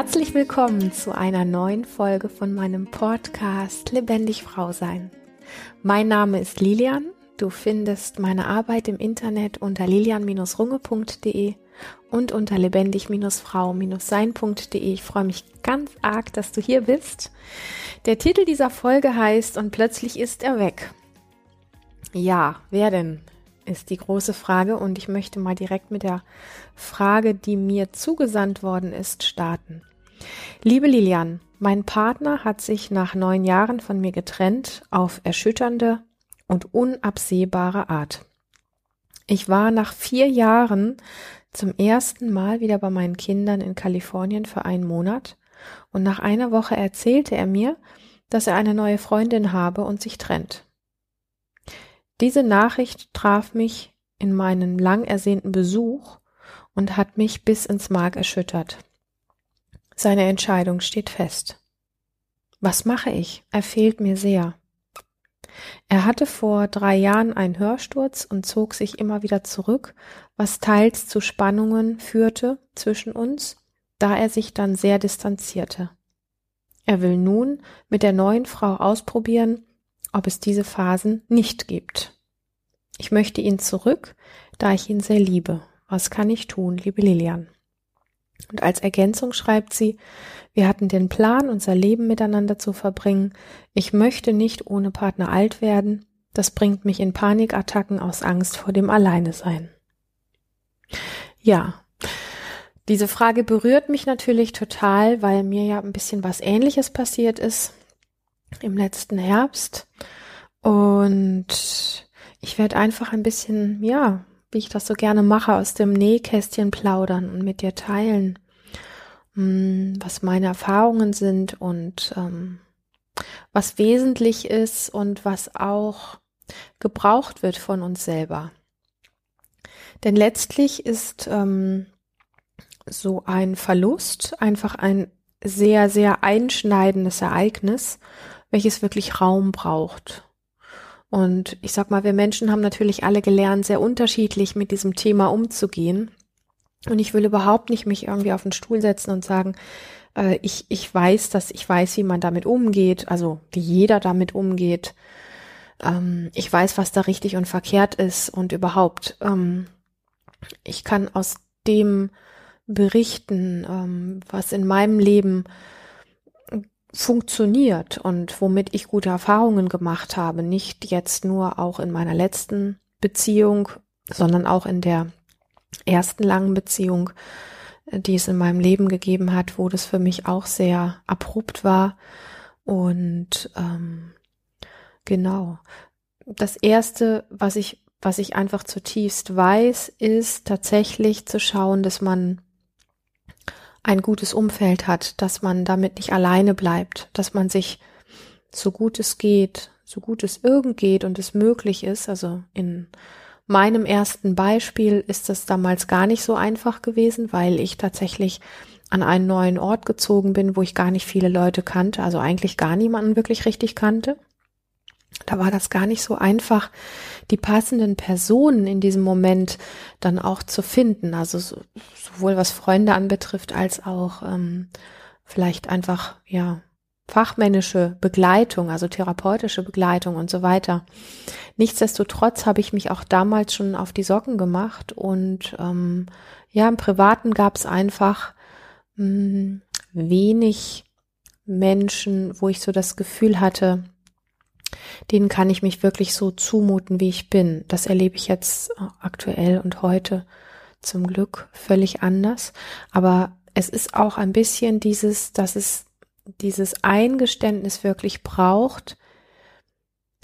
Herzlich willkommen zu einer neuen Folge von meinem Podcast Lebendig Frau sein. Mein Name ist Lilian. Du findest meine Arbeit im Internet unter lilian-runge.de und unter lebendig-frau-sein.de. Ich freue mich ganz arg, dass du hier bist. Der Titel dieser Folge heißt Und plötzlich ist er weg. Ja, wer denn? ist die große Frage und ich möchte mal direkt mit der Frage, die mir zugesandt worden ist, starten. Liebe Lilian, mein Partner hat sich nach neun Jahren von mir getrennt auf erschütternde und unabsehbare Art. Ich war nach vier Jahren zum ersten Mal wieder bei meinen Kindern in Kalifornien für einen Monat und nach einer Woche erzählte er mir, dass er eine neue Freundin habe und sich trennt. Diese Nachricht traf mich in meinen lang ersehnten Besuch und hat mich bis ins Mark erschüttert. Seine Entscheidung steht fest. Was mache ich? Er fehlt mir sehr. Er hatte vor drei Jahren einen Hörsturz und zog sich immer wieder zurück, was teils zu Spannungen führte zwischen uns, da er sich dann sehr distanzierte. Er will nun mit der neuen Frau ausprobieren, ob es diese Phasen nicht gibt. Ich möchte ihn zurück, da ich ihn sehr liebe. Was kann ich tun, liebe Lilian? Und als Ergänzung schreibt sie, wir hatten den Plan, unser Leben miteinander zu verbringen. Ich möchte nicht ohne Partner alt werden. Das bringt mich in Panikattacken aus Angst vor dem Alleinesein. Ja, diese Frage berührt mich natürlich total, weil mir ja ein bisschen was Ähnliches passiert ist im letzten Herbst. Und ich werde einfach ein bisschen, ja, wie ich das so gerne mache, aus dem Nähkästchen plaudern und mit dir teilen, hm, was meine Erfahrungen sind und ähm, was wesentlich ist und was auch gebraucht wird von uns selber. Denn letztlich ist ähm, so ein Verlust einfach ein sehr, sehr einschneidendes Ereignis, welches wirklich Raum braucht. Und ich sag mal, wir Menschen haben natürlich alle gelernt, sehr unterschiedlich mit diesem Thema umzugehen. Und ich will überhaupt nicht mich irgendwie auf den Stuhl setzen und sagen, äh, ich, ich weiß, dass ich weiß, wie man damit umgeht, also wie jeder damit umgeht. Ähm, ich weiß, was da richtig und verkehrt ist und überhaupt. Ähm, ich kann aus dem berichten, ähm, was in meinem Leben funktioniert und womit ich gute Erfahrungen gemacht habe, nicht jetzt nur auch in meiner letzten Beziehung, sondern auch in der ersten langen Beziehung, äh, die es in meinem Leben gegeben hat, wo das für mich auch sehr abrupt war. Und ähm, genau, das Erste, was ich, was ich einfach zutiefst weiß, ist tatsächlich zu schauen, dass man ein gutes Umfeld hat, dass man damit nicht alleine bleibt, dass man sich so gut es geht, so gut es irgend geht und es möglich ist, also in meinem ersten Beispiel ist das damals gar nicht so einfach gewesen, weil ich tatsächlich an einen neuen Ort gezogen bin, wo ich gar nicht viele Leute kannte, also eigentlich gar niemanden wirklich richtig kannte. Da war das gar nicht so einfach, die passenden Personen in diesem Moment dann auch zu finden. Also so, sowohl was Freunde anbetrifft, als auch ähm, vielleicht einfach, ja, fachmännische Begleitung, also therapeutische Begleitung und so weiter. Nichtsdestotrotz habe ich mich auch damals schon auf die Socken gemacht und ähm, ja, im Privaten gab es einfach mh, hm, wenig Menschen, wo ich so das Gefühl hatte, denen kann ich mich wirklich so zumuten, wie ich bin. Das erlebe ich jetzt aktuell und heute zum Glück völlig anders. Aber es ist auch ein bisschen dieses, dass es dieses Eingeständnis wirklich braucht,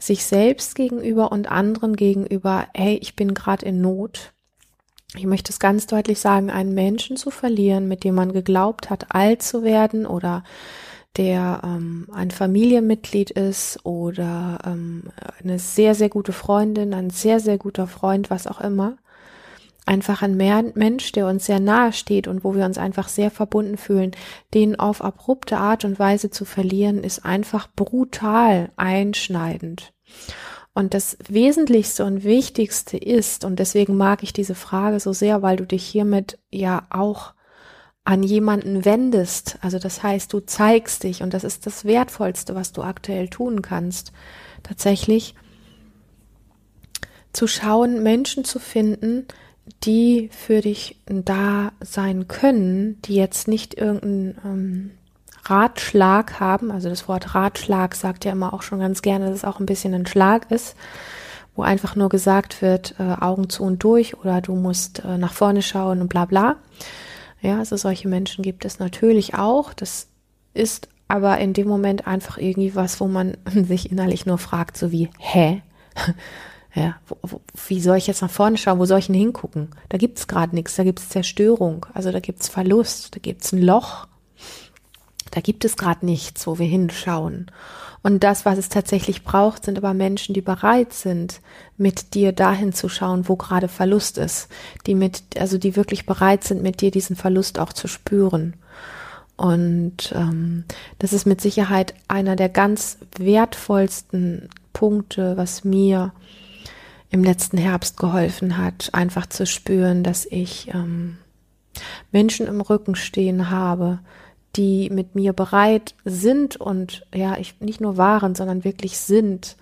sich selbst gegenüber und anderen gegenüber, hey, ich bin gerade in Not. Ich möchte es ganz deutlich sagen, einen Menschen zu verlieren, mit dem man geglaubt hat, alt zu werden oder der ähm, ein Familienmitglied ist oder ähm, eine sehr, sehr gute Freundin, ein sehr, sehr guter Freund, was auch immer. Einfach ein Mensch, der uns sehr nahe steht und wo wir uns einfach sehr verbunden fühlen, den auf abrupte Art und Weise zu verlieren, ist einfach brutal einschneidend. Und das Wesentlichste und Wichtigste ist, und deswegen mag ich diese Frage so sehr, weil du dich hiermit ja auch an jemanden wendest, also das heißt, du zeigst dich und das ist das Wertvollste, was du aktuell tun kannst, tatsächlich zu schauen, Menschen zu finden, die für dich da sein können, die jetzt nicht irgendeinen ähm, Ratschlag haben, also das Wort Ratschlag sagt ja immer auch schon ganz gerne, dass es auch ein bisschen ein Schlag ist, wo einfach nur gesagt wird, äh, Augen zu und durch oder du musst äh, nach vorne schauen und bla bla. Ja, also solche Menschen gibt es natürlich auch. Das ist aber in dem Moment einfach irgendwie was, wo man sich innerlich nur fragt, so wie, hä? Ja, wo, wo, wie soll ich jetzt nach vorne schauen? Wo soll ich denn hingucken? Da gibt's gerade nichts, da gibt's Zerstörung, also da gibt's Verlust, da gibt's ein Loch. Da gibt es gerade nichts, wo wir hinschauen. Und das, was es tatsächlich braucht, sind aber Menschen, die bereit sind, mit dir dahin zu schauen, wo gerade Verlust ist, die mit, also die wirklich bereit sind, mit dir diesen Verlust auch zu spüren. Und ähm, das ist mit Sicherheit einer der ganz wertvollsten Punkte, was mir im letzten Herbst geholfen hat, einfach zu spüren, dass ich ähm, Menschen im Rücken stehen habe, die mit mir bereit sind und ja, ich nicht nur waren, sondern wirklich sind,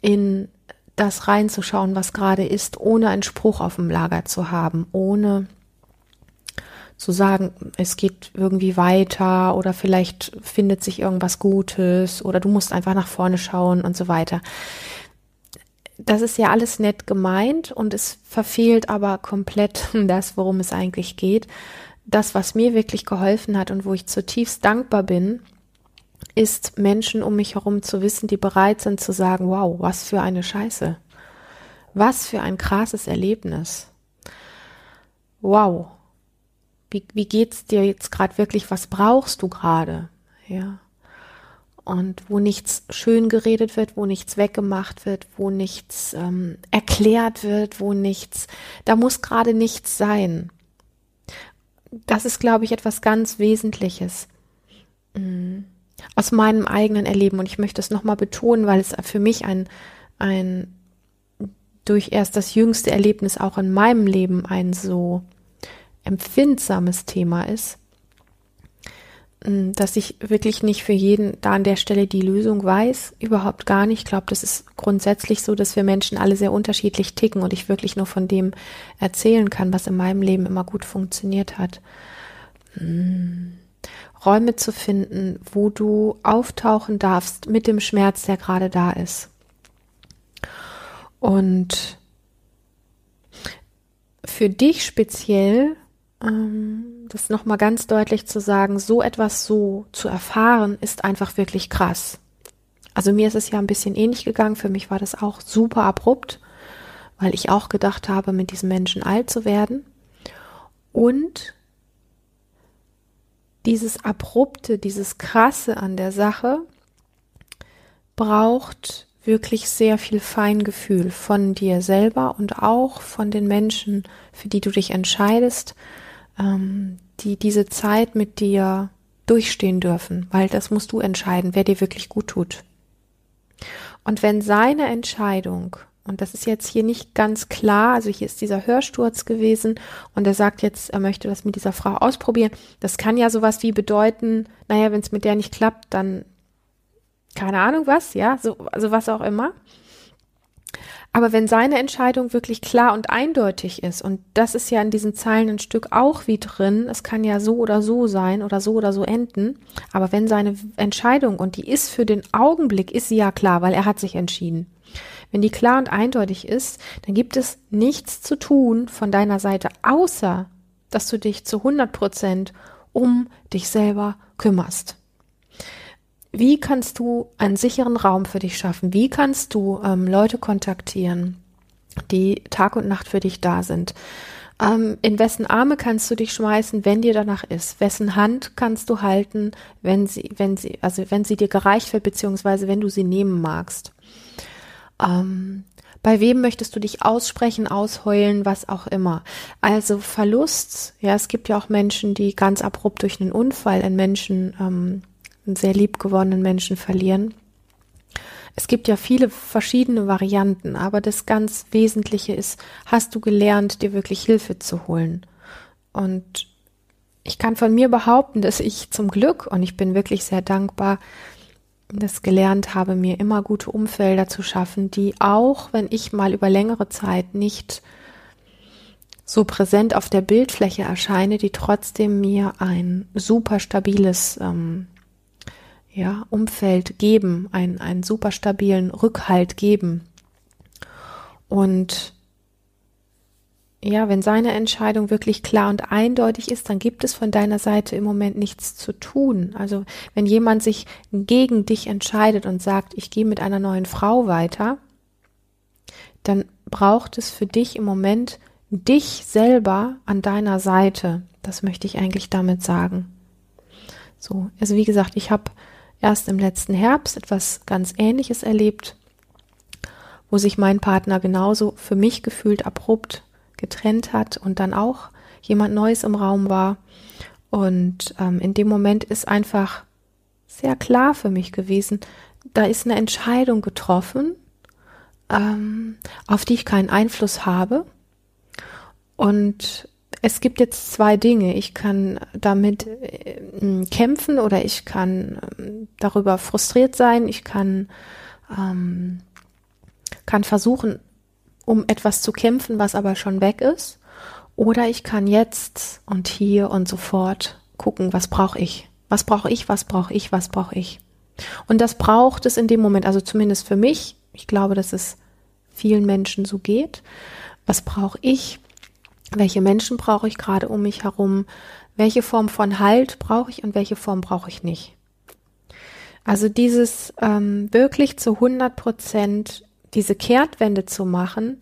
in das reinzuschauen, was gerade ist, ohne einen Spruch auf dem Lager zu haben, ohne zu sagen, es geht irgendwie weiter oder vielleicht findet sich irgendwas Gutes oder du musst einfach nach vorne schauen und so weiter. Das ist ja alles nett gemeint und es verfehlt aber komplett das, worum es eigentlich geht das, was mir wirklich geholfen hat und wo ich zutiefst dankbar bin, ist Menschen um mich herum zu wissen, die bereit sind zu sagen, wow, was für eine Scheiße. Was für ein krasses Erlebnis. Wow. Wie, wie geht's dir jetzt gerade wirklich? Was brauchst du gerade? Ja. Und wo nichts schön geredet wird, wo nichts weggemacht wird, wo nichts ähm, erklärt wird, wo nichts, da muss gerade nichts sein das ist, glaube ich, etwas ganz Wesentliches mm, aus meinem eigenen Erleben. Und ich möchte es nochmal betonen, weil es für mich ein, ein durch erst das jüngste Erlebnis auch in meinem Leben ein so empfindsames Thema ist. Mm, dass ich wirklich nicht für jeden da an der Stelle die Lösung weiß, überhaupt gar nicht. Ich glaube, das ist grundsätzlich so, dass wir Menschen alle sehr unterschiedlich ticken und ich wirklich nur von dem erzählen kann, was in meinem Leben immer gut funktioniert hat. Hm. Räume zu finden, wo du auftauchen darfst mit dem Schmerz, der gerade da ist. Und für dich speziell ähm, das nochmal ganz deutlich zu sagen, so etwas so zu erfahren, ist einfach wirklich krass. Also mir ist es ja ein bisschen ähnlich gegangen. Für mich war das auch super abrupt, weil ich auch gedacht habe, mit diesem Menschen alt zu werden. Und dieses Abrupte, dieses Krasse an der Sache braucht wirklich sehr viel Feingefühl von dir selber und auch von den Menschen, für die du dich entscheidest, ähm, die diese Zeit mit dir durchstehen dürfen, weil das musst du entscheiden, wer dir wirklich gut tut. Und wenn seine Entscheidung, und das ist jetzt hier nicht ganz klar, also hier ist dieser Hörsturz gewesen und er sagt jetzt, er möchte das mit dieser Frau ausprobieren, das kann ja sowas wie bedeuten, naja, wenn es mit der nicht klappt, dann keine Ahnung was, ja, so, also was auch immer. Aber wenn seine Entscheidung wirklich klar und eindeutig ist, und das ist ja in diesen Zeilen ein Stück auch wie drin, es kann ja so oder so sein oder so oder so enden, aber wenn seine Entscheidung, und die ist für den Augenblick, ist sie ja klar, weil er hat sich entschieden. Wenn die klar und eindeutig ist, dann gibt es nichts zu tun von deiner Seite, außer dass du dich zu 100 Prozent um dich selber kümmerst. Wie kannst du einen sicheren Raum für dich schaffen? Wie kannst du ähm, Leute kontaktieren, die Tag und Nacht für dich da sind? Ähm, in wessen Arme kannst du dich schmeißen, wenn dir danach ist? Wessen Hand kannst du halten, wenn sie, wenn sie, also wenn sie dir gereicht wird, beziehungsweise wenn du sie nehmen magst? Ähm, bei wem möchtest du dich aussprechen, ausheulen, was auch immer. Also Verlust, ja, es gibt ja auch Menschen, die ganz abrupt durch einen Unfall einen Menschen ähm, einen sehr liebgewonnenen Menschen verlieren. Es gibt ja viele verschiedene Varianten, aber das ganz Wesentliche ist, hast du gelernt, dir wirklich Hilfe zu holen? Und ich kann von mir behaupten, dass ich zum Glück, und ich bin wirklich sehr dankbar, das gelernt habe, mir immer gute Umfelder zu schaffen, die auch, wenn ich mal über längere Zeit nicht so präsent auf der Bildfläche erscheine, die trotzdem mir ein super stabiles ähm, ja, Umfeld geben, ein, einen super stabilen Rückhalt geben. Und ja, wenn seine Entscheidung wirklich klar und eindeutig ist, dann gibt es von deiner Seite im Moment nichts zu tun. Also wenn jemand sich gegen dich entscheidet und sagt, ich gehe mit einer neuen Frau weiter, dann braucht es für dich im Moment dich selber an deiner Seite. Das möchte ich eigentlich damit sagen. So, also wie gesagt, ich habe erst im letzten Herbst etwas ganz Ähnliches erlebt, wo sich mein Partner genauso für mich gefühlt abrupt getrennt hat und dann auch jemand Neues im Raum war. Und ähm, in dem Moment ist einfach sehr klar für mich gewesen, da ist eine Entscheidung getroffen, ähm, auf die ich keinen Einfluss habe. Und es gibt jetzt zwei Dinge. Ich kann damit äh, kämpfen oder ich kann äh, darüber frustriert sein. Ich kann, ähm, kann versuchen, um etwas zu kämpfen, was aber schon weg ist. Oder ich kann jetzt und hier und sofort gucken, was brauche ich? Was brauche ich? Was brauche ich? Was brauche ich? Und das braucht es in dem Moment, also zumindest für mich. Ich glaube, dass es vielen Menschen so geht. Was brauche ich? Welche Menschen brauche ich gerade um mich herum? Welche Form von Halt brauche ich und welche Form brauche ich nicht? Also dieses ähm, wirklich zu 100 Prozent diese Kehrtwende zu machen,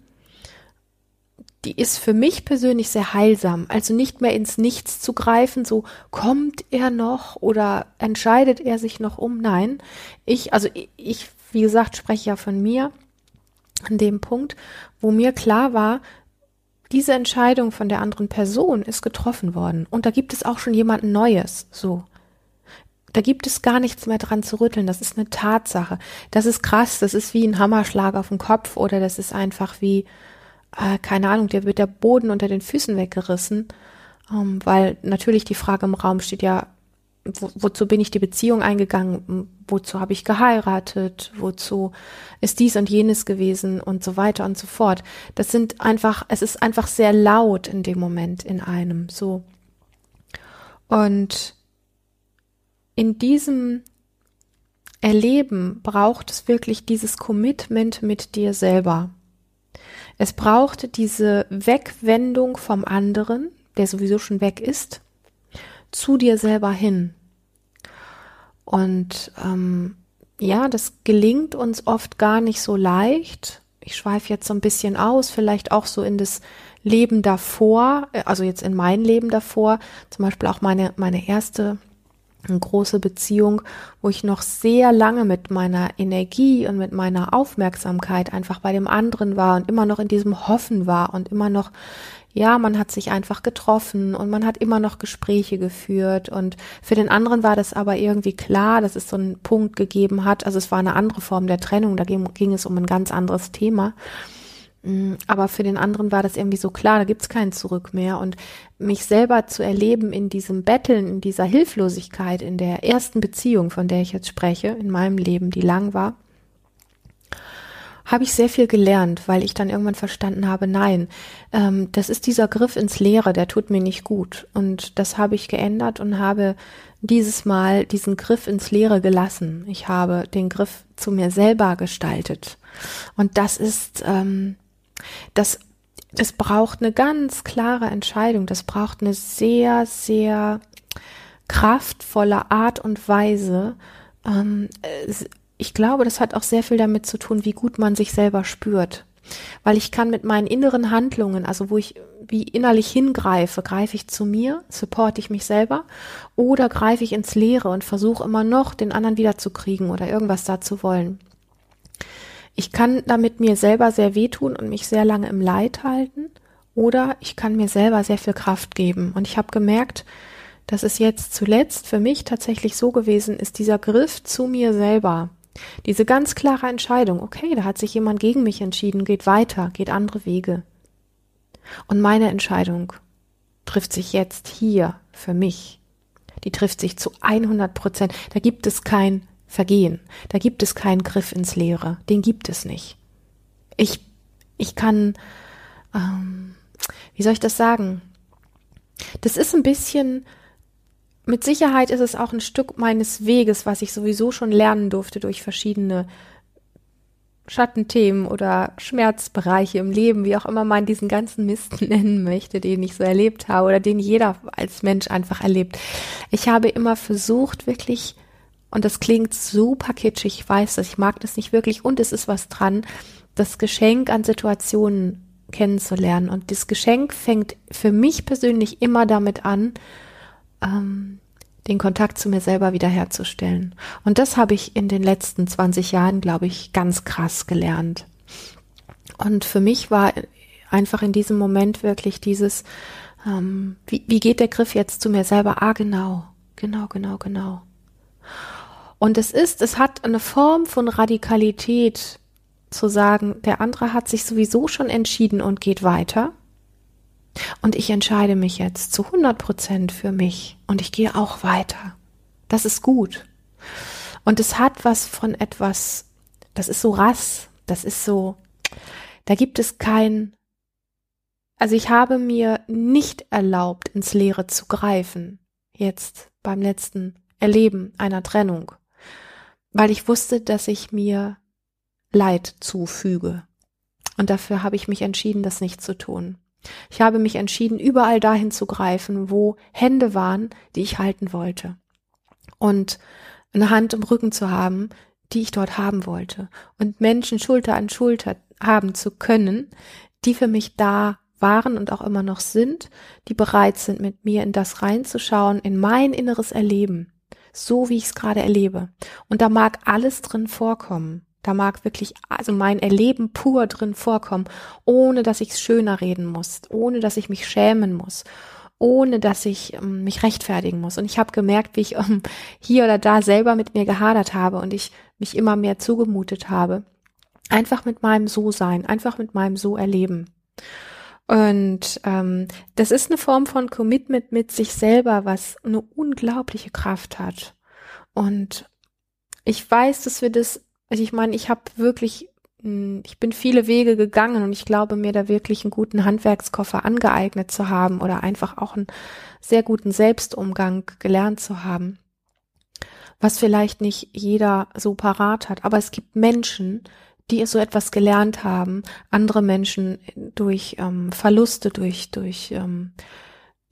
die ist für mich persönlich sehr heilsam. Also nicht mehr ins Nichts zu greifen, so kommt er noch oder entscheidet er sich noch um. Nein, ich, also ich, wie gesagt, spreche ja von mir an dem Punkt, wo mir klar war, diese Entscheidung von der anderen Person ist getroffen worden. Und da gibt es auch schon jemanden Neues, so. Da gibt es gar nichts mehr dran zu rütteln. Das ist eine Tatsache. Das ist krass. Das ist wie ein Hammerschlag auf den Kopf oder das ist einfach wie, äh, keine Ahnung, der wird der Boden unter den Füßen weggerissen. Ähm, weil natürlich die Frage im Raum steht ja, wo, wozu bin ich die Beziehung eingegangen? Wozu habe ich geheiratet? Wozu ist dies und jenes gewesen und so weiter und so fort? Das sind einfach, es ist einfach sehr laut in dem Moment in einem, so. Und in diesem Erleben braucht es wirklich dieses Commitment mit dir selber. Es braucht diese Wegwendung vom anderen, der sowieso schon weg ist, zu dir selber hin. Und ähm, ja, das gelingt uns oft gar nicht so leicht. Ich schweife jetzt so ein bisschen aus, vielleicht auch so in das Leben davor, also jetzt in mein Leben davor, zum Beispiel auch meine, meine erste eine große Beziehung, wo ich noch sehr lange mit meiner Energie und mit meiner Aufmerksamkeit einfach bei dem anderen war und immer noch in diesem Hoffen war und immer noch, ja, man hat sich einfach getroffen und man hat immer noch Gespräche geführt und für den anderen war das aber irgendwie klar, dass es so einen Punkt gegeben hat. Also es war eine andere Form der Trennung, da ging, ging es um ein ganz anderes Thema. Mm, aber für den anderen war das irgendwie so klar, da gibt's kein Zurück mehr. Und mich selber zu erleben in diesem Betteln, in dieser Hilflosigkeit, in der ersten Beziehung, von der ich jetzt spreche, in meinem Leben, die lang war, habe ich sehr viel gelernt, weil ich dann irgendwann verstanden habe, nein, ähm, das ist dieser Griff ins Leere, der tut mir nicht gut. Und das habe ich geändert und habe dieses Mal diesen Griff ins Leere gelassen. Ich habe den Griff zu mir selber gestaltet. Und das ist, ähm, das, das braucht eine ganz klare Entscheidung. Das braucht eine sehr, sehr kraftvolle Art und Weise. Ähm, ich glaube, das hat auch sehr viel damit zu tun, wie gut man sich selber spürt. Weil ich kann mit meinen inneren Handlungen, also wo ich wie innerlich hingreife, greife ich zu mir, supporte ich mich selber oder greife ich ins Leere und versuche immer noch den anderen wiederzukriegen oder irgendwas da zu wollen. Ich kann damit mir selber sehr wehtun und mich sehr lange im Leid halten oder ich kann mir selber sehr viel Kraft geben. Und ich habe gemerkt, dass es jetzt zuletzt für mich tatsächlich so gewesen ist, dieser Griff zu mir selber. Diese ganz klare Entscheidung, okay, da hat sich jemand gegen mich entschieden, geht weiter, geht andere Wege. Und meine Entscheidung, trifft sich jetzt hier für mich. Die trifft sich zu 100 Prozent. Da gibt es kein Vergehen. Da gibt es keinen Griff ins Leere. Den gibt es nicht. Ich, ich kann, ähm, wie soll ich das sagen? Das ist ein bisschen, mit Sicherheit ist es auch ein Stück meines Weges, was ich sowieso schon lernen durfte durch verschiedene Schattenthemen oder Schmerzbereiche im Leben, wie auch immer man diesen ganzen Mist nennen möchte, den ich so erlebt habe oder den jeder als Mensch einfach erlebt. Ich habe immer versucht, wirklich, und das klingt super kitschig, ich weiß das, ich mag das nicht wirklich und es ist was dran, das Geschenk an Situationen kennenzulernen. Und das Geschenk fängt für mich persönlich immer damit an, ähm, den Kontakt zu mir selber wiederherzustellen. Und das habe ich in den letzten 20 Jahren, glaube ich, ganz krass gelernt. Und für mich war einfach in diesem Moment wirklich dieses, ähm, wie, wie geht der Griff jetzt zu mir selber? Ah, genau, genau, genau, genau. Und es ist, es hat eine Form von Radikalität zu sagen, der andere hat sich sowieso schon entschieden und geht weiter. Und ich entscheide mich jetzt zu 100 Prozent für mich und ich gehe auch weiter. Das ist gut. Und es hat was von etwas, das ist so rass, das ist so, da gibt es kein, also ich habe mir nicht erlaubt, ins Leere zu greifen, jetzt beim letzten Erleben einer Trennung, weil ich wusste, dass ich mir Leid zufüge. Und dafür habe ich mich entschieden, das nicht zu tun. Ich habe mich entschieden, überall dahin zu greifen, wo Hände waren, die ich halten wollte. Und eine Hand im Rücken zu haben, die ich dort haben wollte. Und Menschen Schulter an Schulter haben zu können, die für mich da waren und auch immer noch sind, die bereit sind, mit mir in das reinzuschauen, in mein inneres Erleben, so wie ich es gerade erlebe. Und da mag alles drin vorkommen. Da mag wirklich also mein Erleben pur drin vorkommen, ohne dass ich es schöner reden muss, ohne dass ich mich schämen muss, ohne dass ich ähm, mich rechtfertigen muss. Und ich habe gemerkt, wie ich ähm, hier oder da selber mit mir gehadert habe und ich mich immer mehr zugemutet habe. Einfach mit meinem So-Sein, einfach mit meinem So-Erleben. Und ähm, das ist eine Form von Commitment mit sich selber, was eine unglaubliche Kraft hat. Und ich weiß, dass wir das also ich meine, ich habe wirklich, hm, ich bin viele Wege gegangen und ich glaube mir da wirklich einen guten Handwerkskoffer angeeignet zu haben oder einfach auch einen sehr guten Selbstumgang gelernt zu haben, was vielleicht nicht jeder so parat hat. Aber es gibt Menschen, die so etwas gelernt haben, andere Menschen durch ähm, Verluste, durch, durch, ähm,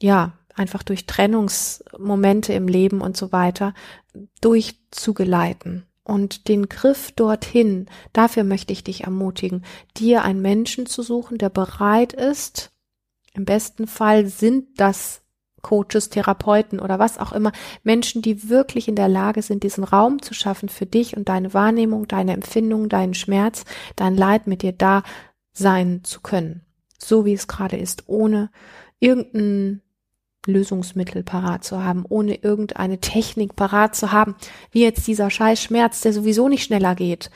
ja, einfach durch Trennungsmomente im Leben und so weiter durchzugeleiten. Und den Griff dorthin, dafür möchte ich dich ermutigen, dir einen Menschen zu suchen, der bereit ist, im besten Fall sind das Coaches, Therapeuten oder was auch immer, Menschen, die wirklich in der Lage sind, diesen Raum zu schaffen für dich und deine Wahrnehmung, deine Empfindung, deinen Schmerz, dein Leid mit dir da sein zu können. So wie es gerade ist, ohne irgendein Lösungsmittel parat zu haben, ohne irgendeine Technik parat zu haben, wie jetzt dieser scheiß Schmerz, der sowieso nicht schneller geht,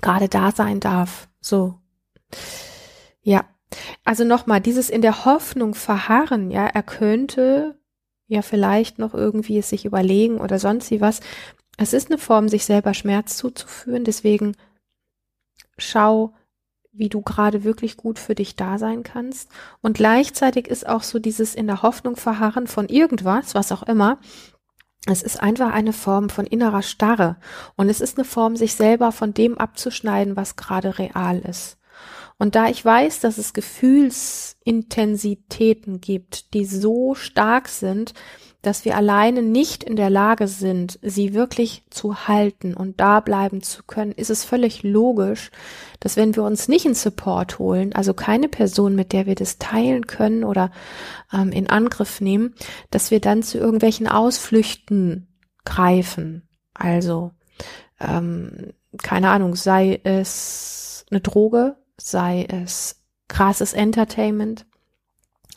gerade da sein darf. So. Ja. Also nochmal, dieses in der Hoffnung verharren, ja, er könnte ja vielleicht noch irgendwie es sich überlegen oder sonst wie was. Es ist eine Form, sich selber Schmerz zuzuführen, deswegen schau, wie du gerade wirklich gut für dich da sein kannst. Und gleichzeitig ist auch so dieses in der Hoffnung verharren von irgendwas, was auch immer. Es ist einfach eine Form von innerer Starre. Und es ist eine Form, sich selber von dem abzuschneiden, was gerade real ist. Und da ich weiß, dass es Gefühlsintensitäten gibt, die so stark sind, dass wir alleine nicht in der Lage sind, sie wirklich zu halten und da bleiben zu können, ist es völlig logisch, dass wenn wir uns nicht in Support holen, also keine Person, mit der wir das teilen können oder ähm, in Angriff nehmen, dass wir dann zu irgendwelchen Ausflüchten greifen. Also, ähm, keine Ahnung, sei es eine Droge, sei es krasses Entertainment,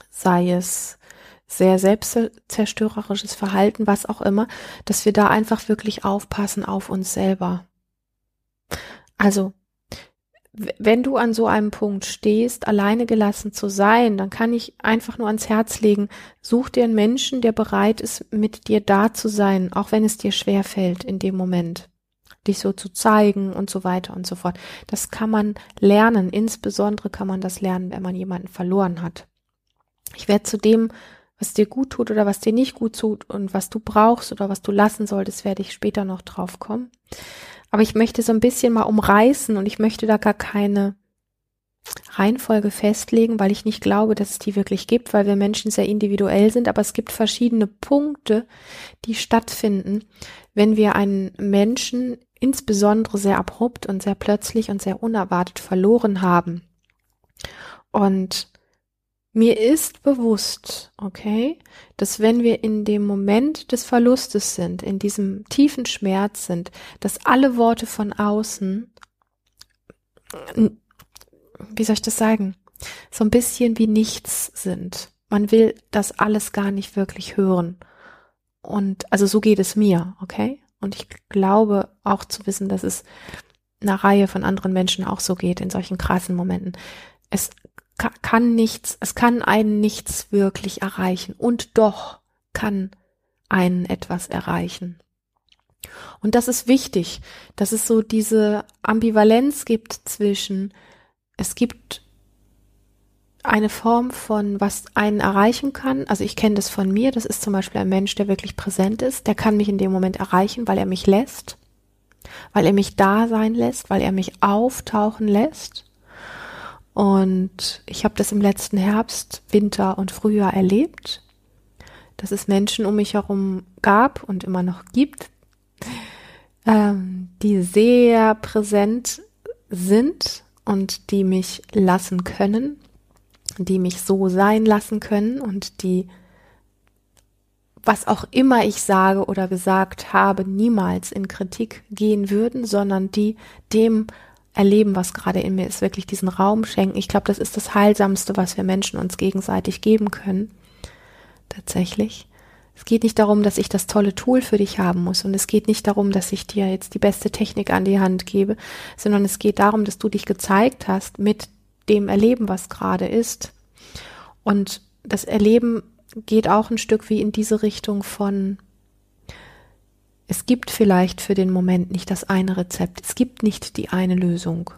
sei es sehr selbstzerstörerisches Verhalten, was auch immer, dass wir da einfach wirklich aufpassen auf uns selber. Also wenn du an so einem Punkt stehst, alleine gelassen zu sein, dann kann ich einfach nur ans Herz legen, such dir einen Menschen, der bereit ist, mit dir da zu sein, auch wenn es dir schwer fällt in dem Moment, dich so zu zeigen und so weiter und so fort. Das kann man lernen, insbesondere kann man das lernen, wenn man jemanden verloren hat. Ich werde zu dem, was dir gut tut oder was dir nicht gut tut und was du brauchst oder was du lassen solltest, werde ich später noch drauf kommen. Aber ich möchte so ein bisschen mal umreißen und ich möchte da gar keine Reihenfolge festlegen, weil ich nicht glaube, dass es die wirklich gibt, weil wir Menschen sehr individuell sind. Aber es gibt verschiedene Punkte, die stattfinden, wenn wir einen Menschen insbesondere sehr abrupt und sehr plötzlich und sehr unerwartet verloren haben. Und mir ist bewusst, okay, dass wenn wir in dem Moment des Verlustes sind, in diesem tiefen Schmerz sind, dass alle Worte von außen, wie soll ich das sagen, so ein bisschen wie nichts sind. Man will das alles gar nicht wirklich hören. Und also so geht es mir, okay? Und ich glaube auch zu wissen, dass es einer Reihe von anderen Menschen auch so geht in solchen krassen Momenten. Es kann nichts, es kann einen nichts wirklich erreichen und doch kann einen etwas erreichen. Und das ist wichtig, dass es so diese Ambivalenz gibt zwischen, es gibt eine Form von, was einen erreichen kann. Also ich kenne das von mir, das ist zum Beispiel ein Mensch, der wirklich präsent ist, der kann mich in dem Moment erreichen, weil er mich lässt, weil er mich da sein lässt, weil er mich auftauchen lässt. Und ich habe das im letzten Herbst, Winter und Frühjahr erlebt, dass es Menschen um mich herum gab und immer noch gibt, ähm, die sehr präsent sind und die mich lassen können, die mich so sein lassen können und die, was auch immer ich sage oder gesagt habe, niemals in Kritik gehen würden, sondern die dem erleben, was gerade in mir ist, wirklich diesen Raum schenken. Ich glaube, das ist das Heilsamste, was wir Menschen uns gegenseitig geben können. Tatsächlich. Es geht nicht darum, dass ich das tolle Tool für dich haben muss und es geht nicht darum, dass ich dir jetzt die beste Technik an die Hand gebe, sondern es geht darum, dass du dich gezeigt hast mit dem Erleben, was gerade ist. Und das Erleben geht auch ein Stück wie in diese Richtung von es gibt vielleicht für den Moment nicht das eine Rezept, es gibt nicht die eine Lösung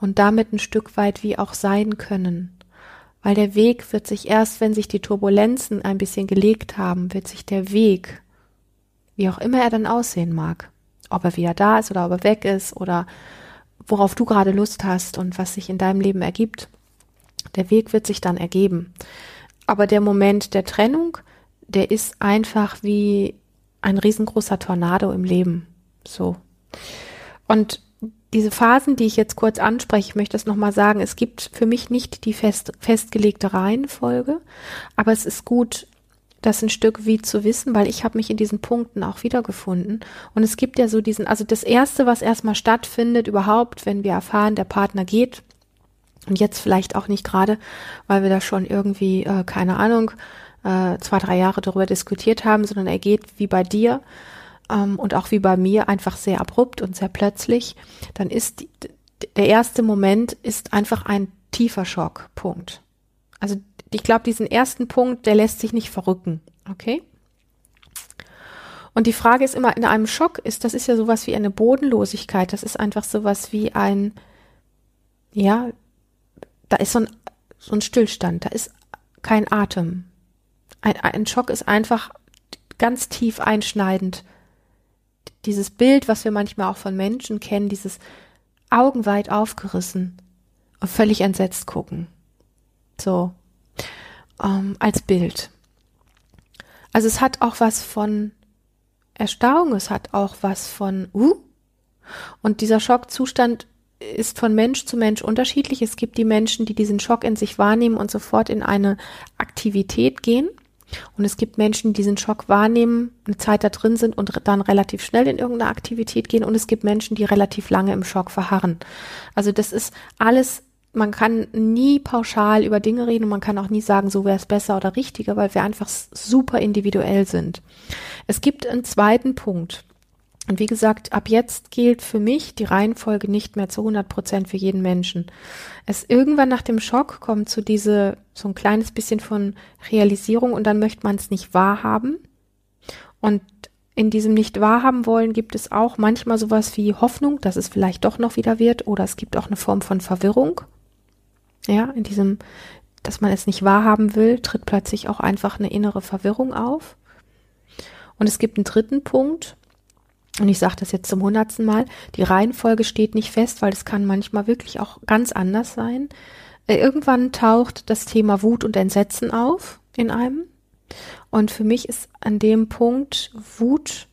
und damit ein Stück weit wie auch sein können. Weil der Weg wird sich erst, wenn sich die Turbulenzen ein bisschen gelegt haben, wird sich der Weg, wie auch immer er dann aussehen mag, ob er wieder da ist oder ob er weg ist oder worauf du gerade Lust hast und was sich in deinem Leben ergibt, der Weg wird sich dann ergeben. Aber der Moment der Trennung, der ist einfach wie ein riesengroßer Tornado im Leben. So. Und diese Phasen, die ich jetzt kurz anspreche, ich möchte das nochmal sagen, es gibt für mich nicht die fest, festgelegte Reihenfolge, aber es ist gut, das ein Stück wie zu wissen, weil ich habe mich in diesen Punkten auch wiedergefunden. Und es gibt ja so diesen, also das Erste, was erstmal stattfindet überhaupt, wenn wir erfahren, der Partner geht, und jetzt vielleicht auch nicht gerade, weil wir da schon irgendwie, äh, keine Ahnung, äh, zwei, drei Jahre darüber diskutiert haben, sondern er geht wie bei dir ähm, und auch wie bei mir einfach sehr abrupt und sehr plötzlich, dann ist die, der erste Moment ist einfach ein tiefer Schock. Punkt. Also ich glaube, diesen ersten Punkt, der lässt sich nicht verrücken. Okay? Und die Frage ist immer, in einem Schock ist, das ist ja sowas wie eine Bodenlosigkeit, das ist einfach sowas wie ein, ja, da ist so ein, so ein Stillstand, da ist kein Atem ein, ein Schock ist einfach ganz tief einschneidend. Dieses Bild, was wir manchmal auch von Menschen kennen, dieses augenweit aufgerissen und völlig entsetzt gucken. So, ähm, als Bild. Also es hat auch was von Erstarrung, es hat auch was von, uh, und dieser Schockzustand ist von Mensch zu Mensch unterschiedlich. Es gibt die Menschen, die diesen Schock in sich wahrnehmen und sofort in eine Aktivität gehen. Und es gibt Menschen, die diesen Schock wahrnehmen, eine Zeit da drin sind und dann relativ schnell in irgendeine Aktivität gehen. Und es gibt Menschen, die relativ lange im Schock verharren. Also das ist alles, man kann nie pauschal über Dinge reden und man kann auch nie sagen, so wäre es besser oder richtiger, weil wir einfach super individuell sind. Es gibt einen zweiten Punkt. Und wie gesagt, ab jetzt gilt für mich die Reihenfolge nicht mehr zu 100 Prozent für jeden Menschen. Es irgendwann nach dem Schock kommt zu diese, so ein kleines bisschen von Realisierung und dann möchte man es nicht wahrhaben. Und in diesem nicht wahrhaben wollen gibt es auch manchmal sowas wie Hoffnung, dass es vielleicht doch noch wieder wird oder es gibt auch eine Form von Verwirrung. Ja, in diesem, dass man es nicht wahrhaben will, tritt plötzlich auch einfach eine innere Verwirrung auf. Und es gibt einen dritten Punkt, und ich sage das jetzt zum hundertsten Mal, die Reihenfolge steht nicht fest, weil es kann manchmal wirklich auch ganz anders sein. Äh, irgendwann taucht das Thema Wut und Entsetzen auf in einem. Und für mich ist an dem Punkt Wut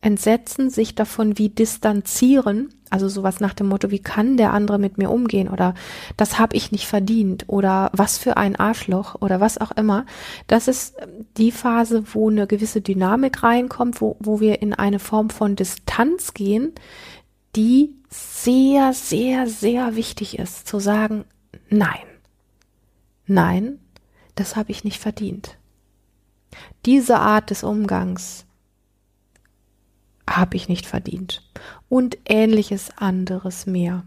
entsetzen, sich davon wie distanzieren, also sowas nach dem Motto, wie kann der andere mit mir umgehen oder das habe ich nicht verdient oder was für ein Arschloch oder was auch immer. Das ist die Phase, wo eine gewisse Dynamik reinkommt, wo, wo wir in eine Form von Distanz gehen, die sehr, sehr, sehr wichtig ist, zu sagen, nein, nein, das habe ich nicht verdient. Diese Art des Umgangs habe ich nicht verdient. Und ähnliches anderes mehr.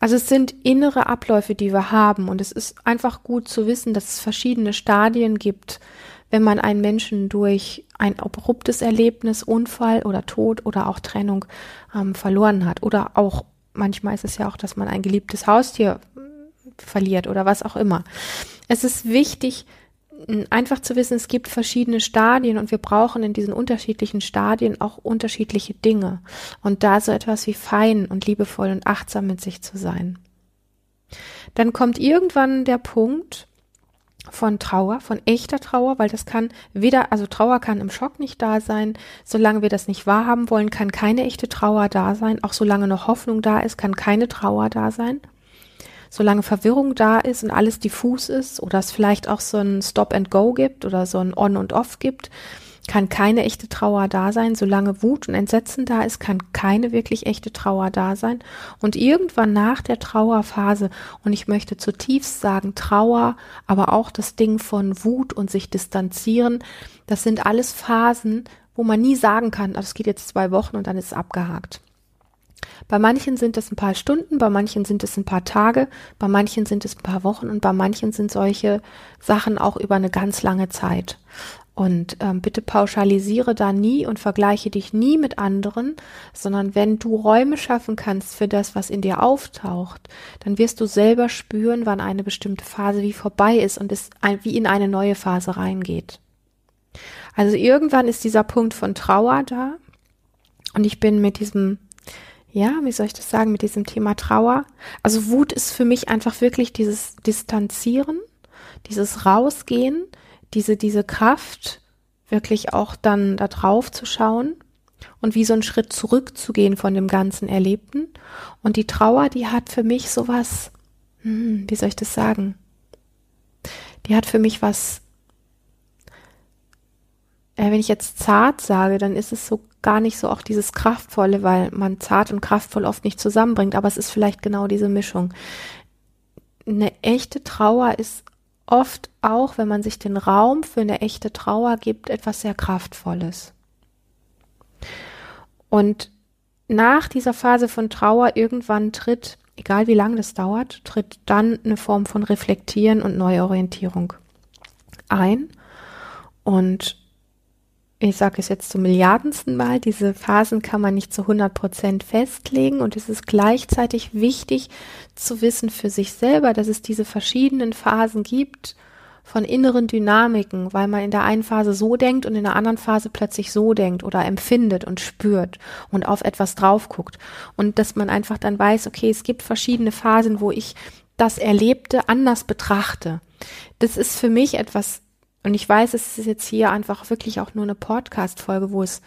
Also es sind innere Abläufe, die wir haben und es ist einfach gut zu wissen, dass es verschiedene Stadien gibt, wenn man einen Menschen durch ein abruptes Erlebnis, Unfall oder Tod oder auch Trennung ähm, verloren hat. Oder auch manchmal ist es ja auch, dass man ein geliebtes Haustier verliert oder was auch immer. Es ist wichtig, einfach zu wissen, es gibt verschiedene Stadien und wir brauchen in diesen unterschiedlichen Stadien auch unterschiedliche Dinge. Und da so etwas wie fein und liebevoll und achtsam mit sich zu sein. Dann kommt irgendwann der Punkt von Trauer, von echter Trauer, weil das kann weder, also Trauer kann im Schock nicht da sein. Solange wir das nicht wahrhaben wollen, kann keine echte Trauer da sein. Auch solange noch Hoffnung da ist, kann keine Trauer da sein solange Verwirrung da ist und alles diffus ist oder es vielleicht auch so ein Stop and Go gibt oder so ein On und Off gibt, kann keine echte Trauer da sein. Solange Wut und Entsetzen da ist, kann keine wirklich echte Trauer da sein. Und irgendwann nach der Trauerphase, und ich möchte zutiefst sagen, Trauer, aber auch das Ding von Wut und sich distanzieren, das sind alles Phasen, wo man nie sagen kann, das geht jetzt zwei Wochen und dann ist es abgehakt. Bei manchen sind es ein paar Stunden, bei manchen sind es ein paar Tage, bei manchen sind es ein paar Wochen und bei manchen sind solche Sachen auch über eine ganz lange Zeit. Und ähm, bitte pauschalisiere da nie und vergleiche dich nie mit anderen, sondern wenn du Räume schaffen kannst für das, was in dir auftaucht, dann wirst du selber spüren, wann eine bestimmte Phase wie vorbei ist und es wie in eine neue Phase reingeht. Also irgendwann ist dieser Punkt von Trauer da und ich bin mit diesem ja, wie soll ich das sagen, mit diesem Thema Trauer. Also Wut ist für mich einfach wirklich dieses Distanzieren, dieses Rausgehen, diese, diese Kraft, wirklich auch dann da drauf zu schauen und wie so einen Schritt zurückzugehen von dem ganzen Erlebten. Und die Trauer, die hat für mich sowas, hm, wie soll ich das sagen? Die hat für mich was, äh, wenn ich jetzt zart sage, dann ist es so gar nicht so auch dieses Kraftvolle, weil man zart und kraftvoll oft nicht zusammenbringt, aber es ist vielleicht genau diese Mischung. Eine echte Trauer ist oft auch, wenn man sich den Raum für eine echte Trauer gibt, etwas sehr Kraftvolles. Und nach dieser Phase von Trauer irgendwann tritt, egal wie lange das dauert, tritt dann eine Form von Reflektieren und Neuorientierung ein. Und ich sage es jetzt zum Milliardensten Mal, diese Phasen kann man nicht zu 100 Prozent festlegen und es ist gleichzeitig wichtig zu wissen für sich selber, dass es diese verschiedenen Phasen gibt von inneren Dynamiken, weil man in der einen Phase so denkt und in der anderen Phase plötzlich so denkt oder empfindet und spürt und auf etwas drauf guckt und dass man einfach dann weiß, okay, es gibt verschiedene Phasen, wo ich das Erlebte anders betrachte. Das ist für mich etwas und ich weiß, es ist jetzt hier einfach wirklich auch nur eine Podcast-Folge, wo es,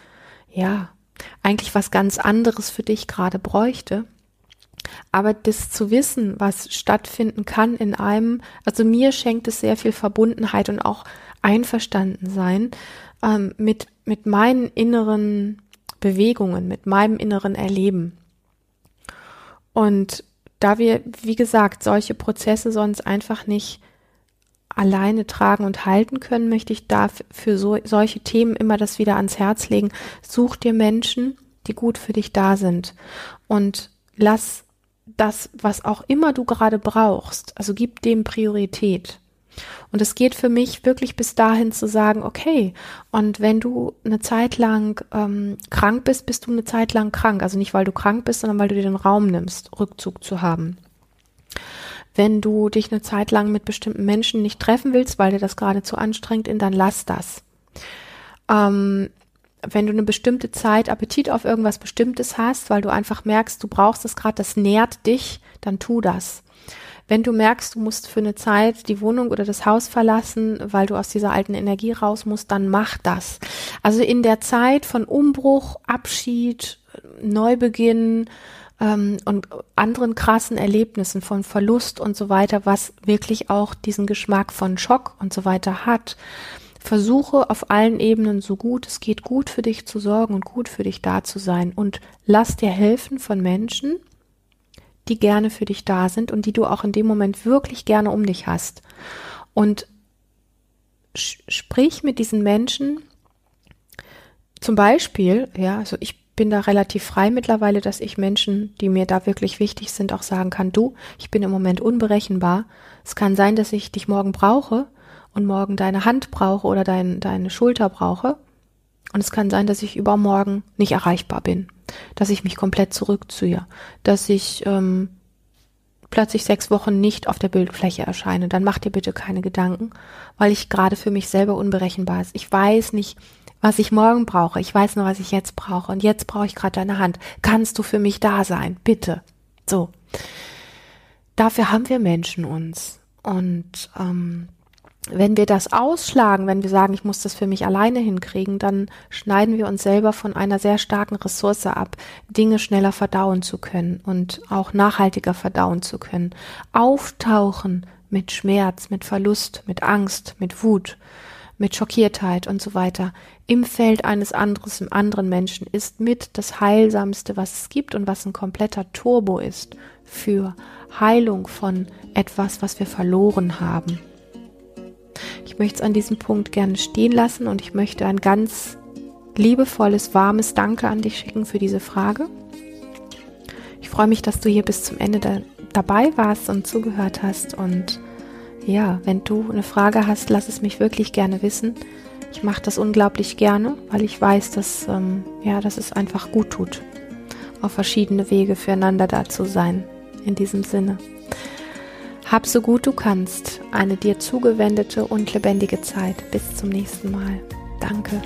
ja, eigentlich was ganz anderes für dich gerade bräuchte. Aber das zu wissen, was stattfinden kann in einem, also mir schenkt es sehr viel Verbundenheit und auch Einverstandensein ähm, mit, mit meinen inneren Bewegungen, mit meinem inneren Erleben. Und da wir, wie gesagt, solche Prozesse sonst einfach nicht alleine tragen und halten können, möchte ich da für so, solche Themen immer das wieder ans Herz legen. Such dir Menschen, die gut für dich da sind und lass das, was auch immer du gerade brauchst, also gib dem Priorität. Und es geht für mich wirklich bis dahin zu sagen, okay, und wenn du eine Zeit lang ähm, krank bist, bist du eine Zeit lang krank. Also nicht, weil du krank bist, sondern weil du dir den Raum nimmst, Rückzug zu haben. Wenn du dich eine Zeit lang mit bestimmten Menschen nicht treffen willst, weil dir das gerade zu anstrengend ist, dann lass das. Ähm, wenn du eine bestimmte Zeit Appetit auf irgendwas Bestimmtes hast, weil du einfach merkst, du brauchst es gerade, das nährt dich, dann tu das. Wenn du merkst, du musst für eine Zeit die Wohnung oder das Haus verlassen, weil du aus dieser alten Energie raus musst, dann mach das. Also in der Zeit von Umbruch, Abschied, Neubeginn ähm, und anderen krassen Erlebnissen von Verlust und so weiter, was wirklich auch diesen Geschmack von Schock und so weiter hat, versuche auf allen Ebenen so gut es geht, gut für dich zu sorgen und gut für dich da zu sein. Und lass dir helfen von Menschen, die gerne für dich da sind und die du auch in dem Moment wirklich gerne um dich hast. Und sprich mit diesen Menschen, zum Beispiel, ja, also ich bin da relativ frei mittlerweile, dass ich Menschen, die mir da wirklich wichtig sind, auch sagen kann, du, ich bin im Moment unberechenbar. Es kann sein, dass ich dich morgen brauche und morgen deine Hand brauche oder dein, deine Schulter brauche. Und es kann sein, dass ich übermorgen nicht erreichbar bin dass ich mich komplett zurückziehe, dass ich ähm, plötzlich sechs Wochen nicht auf der Bildfläche erscheine, dann mach dir bitte keine Gedanken, weil ich gerade für mich selber unberechenbar ist. Ich weiß nicht, was ich morgen brauche. Ich weiß nur, was ich jetzt brauche. Und jetzt brauche ich gerade deine Hand. Kannst du für mich da sein? Bitte. So. Dafür haben wir Menschen uns. Und ähm, wenn wir das ausschlagen, wenn wir sagen, ich muss das für mich alleine hinkriegen, dann schneiden wir uns selber von einer sehr starken Ressource ab, Dinge schneller verdauen zu können und auch nachhaltiger verdauen zu können. Auftauchen mit Schmerz, mit Verlust, mit Angst, mit Wut, mit Schockiertheit und so weiter im Feld eines anderes, im anderen Menschen ist mit das Heilsamste, was es gibt und was ein kompletter Turbo ist für Heilung von etwas, was wir verloren haben. Ich möchte es an diesem Punkt gerne stehen lassen und ich möchte ein ganz liebevolles, warmes Danke an dich schicken für diese Frage. Ich freue mich, dass du hier bis zum Ende da, dabei warst und zugehört hast. Und ja, wenn du eine Frage hast, lass es mich wirklich gerne wissen. Ich mache das unglaublich gerne, weil ich weiß, dass, ähm, ja, dass es einfach gut tut, auf verschiedene Wege füreinander da zu sein. In diesem Sinne. Hab so gut du kannst eine dir zugewendete und lebendige Zeit. Bis zum nächsten Mal. Danke.